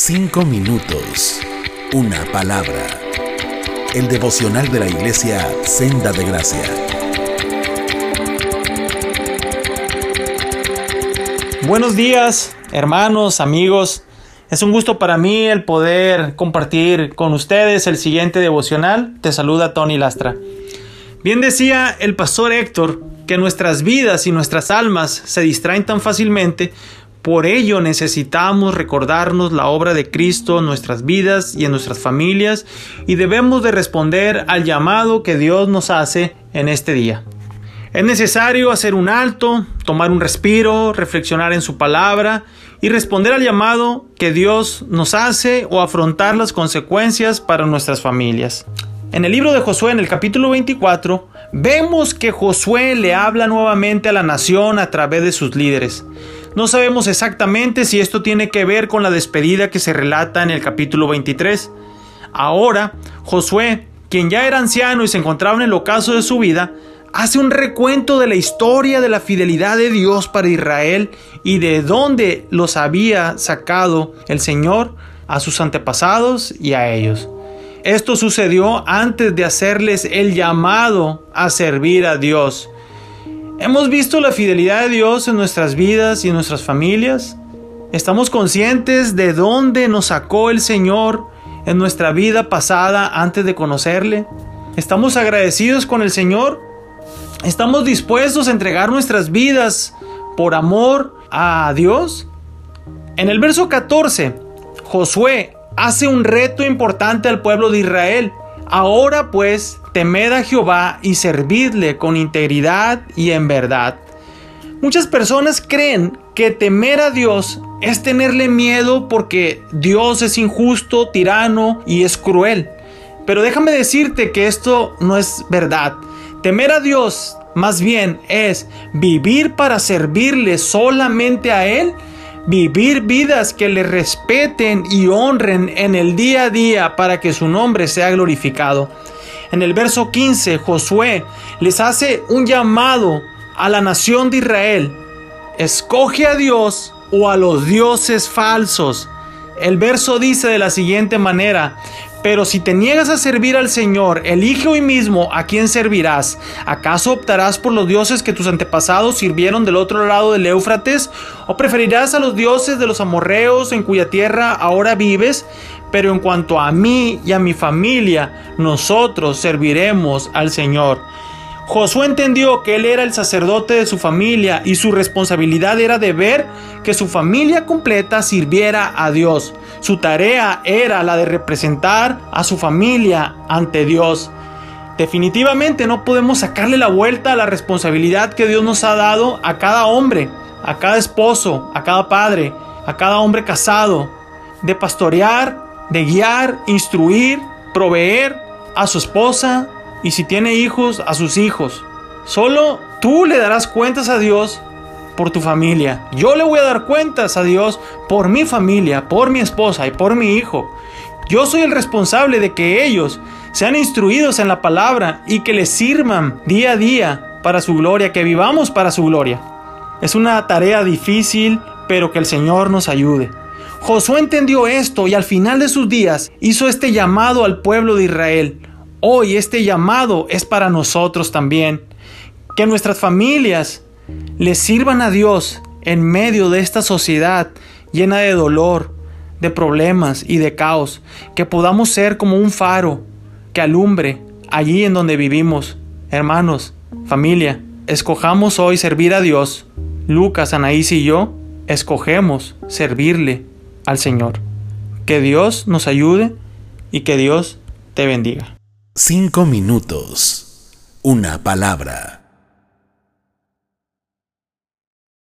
Cinco minutos. Una palabra. El devocional de la iglesia Senda de Gracia. Buenos días, hermanos, amigos. Es un gusto para mí el poder compartir con ustedes el siguiente devocional. Te saluda Tony Lastra. Bien decía el pastor Héctor que nuestras vidas y nuestras almas se distraen tan fácilmente por ello necesitamos recordarnos la obra de Cristo en nuestras vidas y en nuestras familias y debemos de responder al llamado que Dios nos hace en este día. Es necesario hacer un alto, tomar un respiro, reflexionar en su palabra y responder al llamado que Dios nos hace o afrontar las consecuencias para nuestras familias. En el libro de Josué, en el capítulo 24, vemos que Josué le habla nuevamente a la nación a través de sus líderes. No sabemos exactamente si esto tiene que ver con la despedida que se relata en el capítulo 23. Ahora, Josué, quien ya era anciano y se encontraba en el ocaso de su vida, hace un recuento de la historia de la fidelidad de Dios para Israel y de dónde los había sacado el Señor a sus antepasados y a ellos. Esto sucedió antes de hacerles el llamado a servir a Dios. ¿Hemos visto la fidelidad de Dios en nuestras vidas y en nuestras familias? ¿Estamos conscientes de dónde nos sacó el Señor en nuestra vida pasada antes de conocerle? ¿Estamos agradecidos con el Señor? ¿Estamos dispuestos a entregar nuestras vidas por amor a Dios? En el verso 14, Josué hace un reto importante al pueblo de Israel. Ahora pues, temed a Jehová y servidle con integridad y en verdad. Muchas personas creen que temer a Dios es tenerle miedo porque Dios es injusto, tirano y es cruel. Pero déjame decirte que esto no es verdad. Temer a Dios más bien es vivir para servirle solamente a Él vivir vidas que le respeten y honren en el día a día para que su nombre sea glorificado. En el verso 15, Josué les hace un llamado a la nación de Israel. Escoge a Dios o a los dioses falsos. El verso dice de la siguiente manera, pero si te niegas a servir al Señor, elige hoy mismo a quién servirás. ¿Acaso optarás por los dioses que tus antepasados sirvieron del otro lado del Éufrates? ¿O preferirás a los dioses de los amorreos en cuya tierra ahora vives? Pero en cuanto a mí y a mi familia, nosotros serviremos al Señor. Josué entendió que él era el sacerdote de su familia y su responsabilidad era de ver que su familia completa sirviera a Dios. Su tarea era la de representar a su familia ante Dios. Definitivamente no podemos sacarle la vuelta a la responsabilidad que Dios nos ha dado a cada hombre, a cada esposo, a cada padre, a cada hombre casado, de pastorear, de guiar, instruir, proveer a su esposa, y si tiene hijos, a sus hijos. Solo tú le darás cuentas a Dios por tu familia. Yo le voy a dar cuentas a Dios por mi familia, por mi esposa y por mi hijo. Yo soy el responsable de que ellos sean instruidos en la palabra y que les sirvan día a día para su gloria, que vivamos para su gloria. Es una tarea difícil, pero que el Señor nos ayude. Josué entendió esto y al final de sus días hizo este llamado al pueblo de Israel. Hoy este llamado es para nosotros también. Que nuestras familias les sirvan a Dios en medio de esta sociedad llena de dolor, de problemas y de caos. Que podamos ser como un faro que alumbre allí en donde vivimos. Hermanos, familia, escojamos hoy servir a Dios. Lucas, Anaís y yo escogemos servirle al Señor. Que Dios nos ayude y que Dios te bendiga. Cinco minutos. Una palabra.